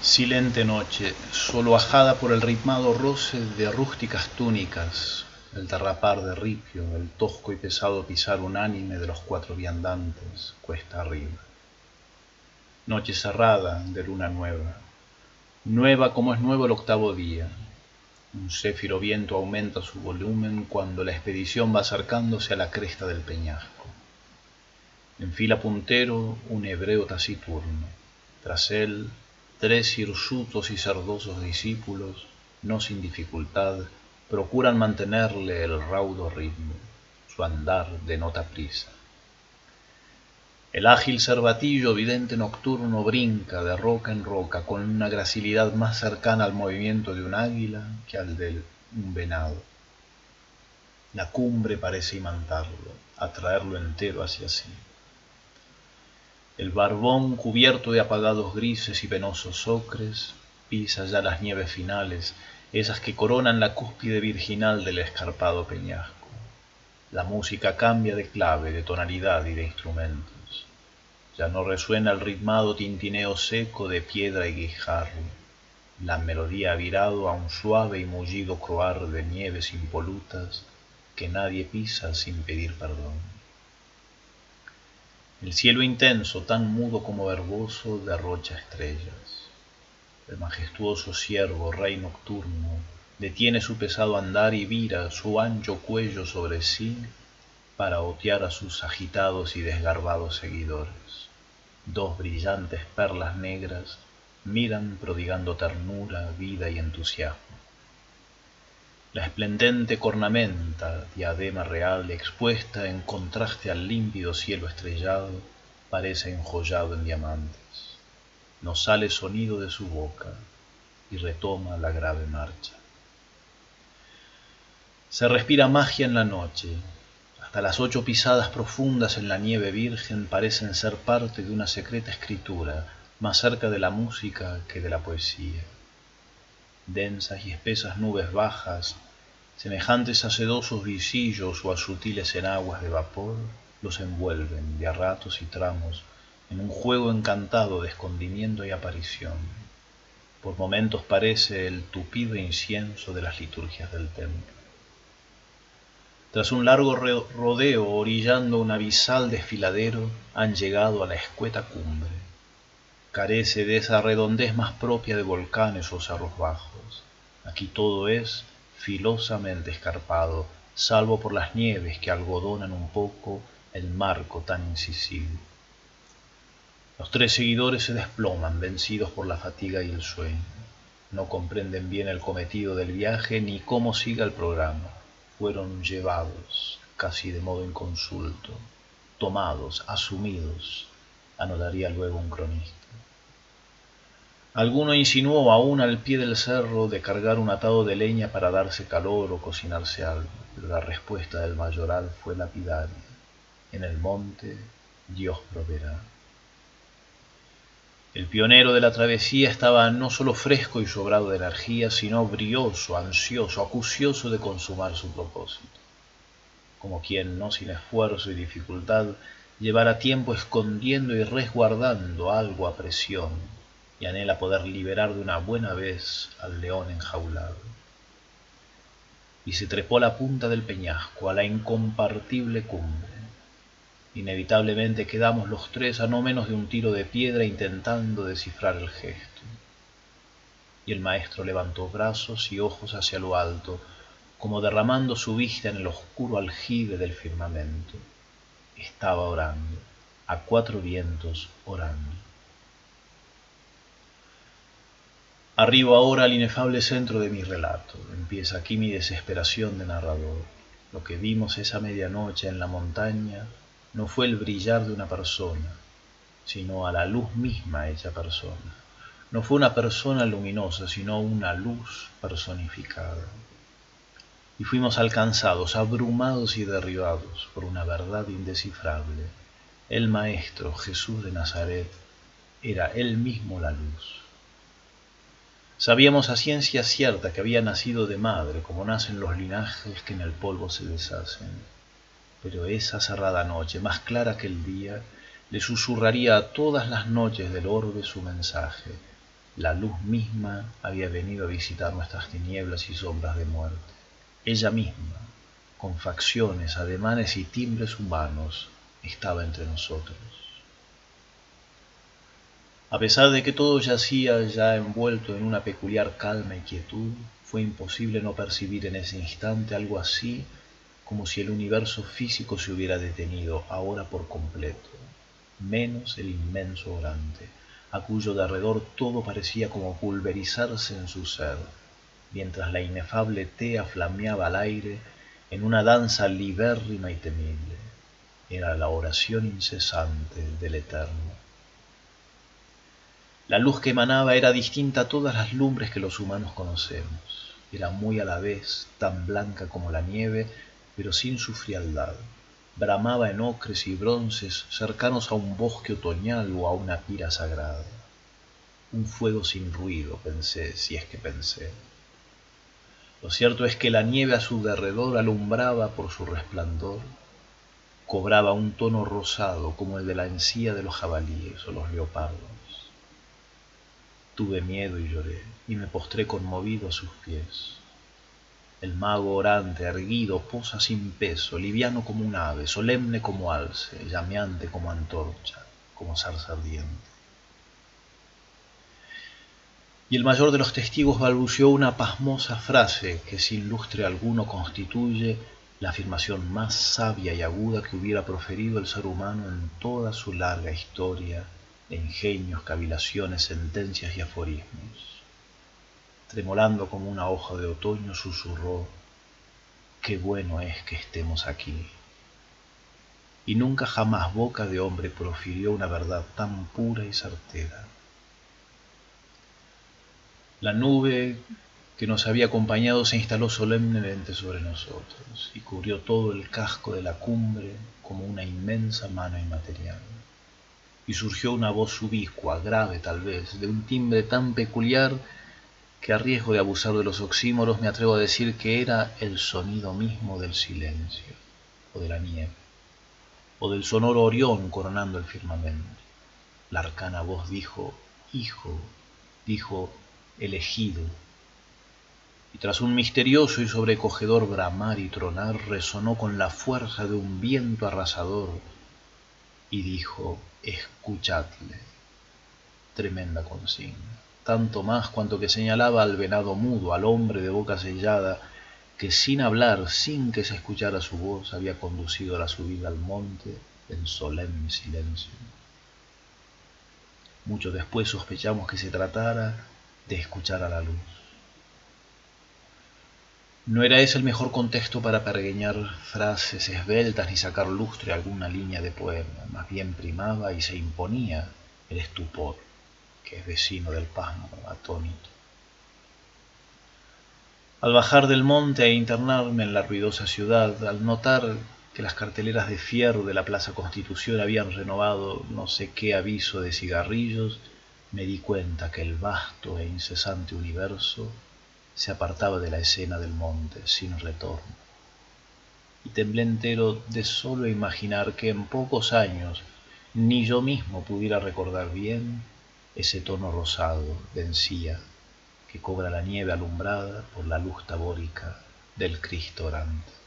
Silente noche, solo ajada por el ritmado roce de rústicas túnicas, el derrapar de ripio, el tosco y pesado pisar unánime de los cuatro viandantes, cuesta arriba. Noche cerrada de luna nueva, nueva como es nuevo el octavo día. Un céfiro viento aumenta su volumen cuando la expedición va acercándose a la cresta del peñasco. En fila puntero un hebreo taciturno, tras él tres hirsutos y cerdosos discípulos, no sin dificultad, procuran mantenerle el raudo ritmo, su andar denota prisa. El ágil cervatillo vidente nocturno brinca de roca en roca con una gracilidad más cercana al movimiento de un águila que al de un venado. La cumbre parece imantarlo, atraerlo entero hacia sí. El barbón cubierto de apagados grises y penosos ocres pisa ya las nieves finales, esas que coronan la cúspide virginal del escarpado peñasco. La música cambia de clave, de tonalidad y de instrumentos. Ya no resuena el ritmado tintineo seco de piedra y guijarro. La melodía ha virado a un suave y mullido croar de nieves impolutas que nadie pisa sin pedir perdón. El cielo intenso, tan mudo como verboso, derrocha estrellas. El majestuoso ciervo, rey nocturno, detiene su pesado andar y vira su ancho cuello sobre sí para otear a sus agitados y desgarbados seguidores. Dos brillantes perlas negras miran prodigando ternura, vida y entusiasmo. La esplendente cornamenta, diadema real expuesta en contraste al límpido cielo estrellado, parece enjollado en diamantes. No sale sonido de su boca y retoma la grave marcha. Se respira magia en la noche. Hasta las ocho pisadas profundas en la nieve virgen parecen ser parte de una secreta escritura, más cerca de la música que de la poesía densas y espesas nubes bajas, semejantes a sedosos visillos o a sutiles enaguas de vapor, los envuelven de a ratos y tramos en un juego encantado de escondimiento y aparición. Por momentos parece el tupido incienso de las liturgias del templo. Tras un largo rodeo orillando un abisal desfiladero, han llegado a la escueta cumbre carece de esa redondez más propia de volcanes o cerros bajos. Aquí todo es filosamente escarpado, salvo por las nieves que algodonan un poco el marco tan incisivo. Los tres seguidores se desploman, vencidos por la fatiga y el sueño. No comprenden bien el cometido del viaje ni cómo siga el programa. Fueron llevados, casi de modo inconsulto, tomados, asumidos, anotaría luego un cronista. Alguno insinuó aún al pie del cerro de cargar un atado de leña para darse calor o cocinarse algo, pero la respuesta del mayoral fue lapidaria. En el monte Dios proveerá. El pionero de la travesía estaba no solo fresco y sobrado de energía, sino brioso, ansioso, acucioso de consumar su propósito. Como quien, no sin esfuerzo y dificultad, llevara tiempo escondiendo y resguardando algo a presión, y anhela poder liberar de una buena vez al león enjaulado. Y se trepó a la punta del peñasco, a la incompartible cumbre. Inevitablemente quedamos los tres a no menos de un tiro de piedra intentando descifrar el gesto. Y el maestro levantó brazos y ojos hacia lo alto, como derramando su vista en el oscuro aljibe del firmamento. Estaba orando, a cuatro vientos orando. Arribo ahora al inefable centro de mi relato. Empieza aquí mi desesperación de narrador. Lo que vimos esa medianoche en la montaña no fue el brillar de una persona, sino a la luz misma esa persona. No fue una persona luminosa, sino una luz personificada. Y fuimos alcanzados, abrumados y derribados por una verdad indescifrable. El Maestro Jesús de Nazaret era él mismo la luz. Sabíamos a ciencia cierta que había nacido de madre, como nacen los linajes que en el polvo se deshacen. Pero esa cerrada noche, más clara que el día, le susurraría a todas las noches del orbe su mensaje. La luz misma había venido a visitar nuestras tinieblas y sombras de muerte. Ella misma, con facciones, ademanes y timbres humanos, estaba entre nosotros. A pesar de que todo yacía ya envuelto en una peculiar calma y quietud, fue imposible no percibir en ese instante algo así como si el universo físico se hubiera detenido ahora por completo, menos el inmenso orante, a cuyo derredor todo parecía como pulverizarse en su ser, mientras la inefable tea flameaba al aire en una danza libérrima y temible. Era la oración incesante del Eterno. La luz que emanaba era distinta a todas las lumbres que los humanos conocemos. Era muy a la vez tan blanca como la nieve, pero sin su frialdad. Bramaba en ocres y bronces cercanos a un bosque otoñal o a una pira sagrada. Un fuego sin ruido, pensé, si es que pensé. Lo cierto es que la nieve a su derredor alumbraba por su resplandor, cobraba un tono rosado como el de la encía de los jabalíes o los leopardos. Tuve miedo y lloré, y me postré conmovido a sus pies. El mago orante, erguido, posa sin peso, liviano como un ave, solemne como alce, llameante como antorcha, como zarza ardiente. Y el mayor de los testigos balbuceó una pasmosa frase que sin lustre alguno constituye la afirmación más sabia y aguda que hubiera proferido el ser humano en toda su larga historia de ingenios, cavilaciones, sentencias y aforismos. Tremolando como una hoja de otoño, susurró, qué bueno es que estemos aquí. Y nunca jamás boca de hombre profirió una verdad tan pura y certera. La nube que nos había acompañado se instaló solemnemente sobre nosotros y cubrió todo el casco de la cumbre como una inmensa mano inmaterial y surgió una voz subicua, grave tal vez, de un timbre tan peculiar que a riesgo de abusar de los oxímoros me atrevo a decir que era el sonido mismo del silencio, o de la nieve, o del sonoro Orión coronando el firmamento. La arcana voz dijo, Hijo, dijo, elegido. Y tras un misterioso y sobrecogedor bramar y tronar, resonó con la fuerza de un viento arrasador y dijo, escuchadle. Tremenda consigna, tanto más cuanto que señalaba al venado mudo, al hombre de boca sellada, que sin hablar, sin que se escuchara su voz, había conducido la subida al monte en solemne silencio. Mucho después sospechamos que se tratara de escuchar a la luz. No era ese el mejor contexto para pergueñar frases esbeltas ni sacar lustre a alguna línea de poema, más bien primaba y se imponía el estupor, que es vecino del pasmo atónito. Al bajar del monte e internarme en la ruidosa ciudad, al notar que las carteleras de fierro de la Plaza Constitución habían renovado no sé qué aviso de cigarrillos, me di cuenta que el vasto e incesante universo se apartaba de la escena del monte sin retorno. Y temblé entero de solo imaginar que en pocos años ni yo mismo pudiera recordar bien ese tono rosado de encía que cobra la nieve alumbrada por la luz tabórica del Cristo orante.